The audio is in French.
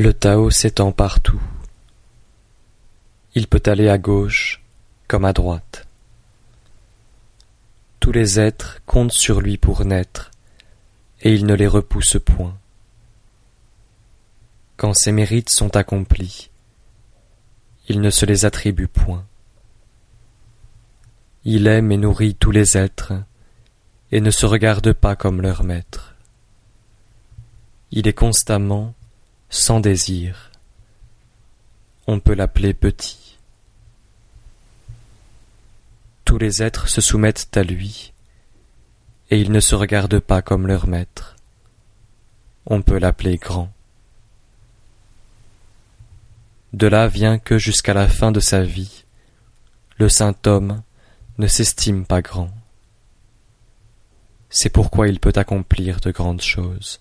Le Tao s'étend partout. Il peut aller à gauche comme à droite. Tous les êtres comptent sur lui pour naître, et il ne les repousse point. Quand ses mérites sont accomplis, il ne se les attribue point. Il aime et nourrit tous les êtres, et ne se regarde pas comme leur maître. Il est constamment sans désir. On peut l'appeler petit. Tous les êtres se soumettent à lui, et il ne se regarde pas comme leur maître. On peut l'appeler grand. De là vient que jusqu'à la fin de sa vie, le saint homme ne s'estime pas grand. C'est pourquoi il peut accomplir de grandes choses.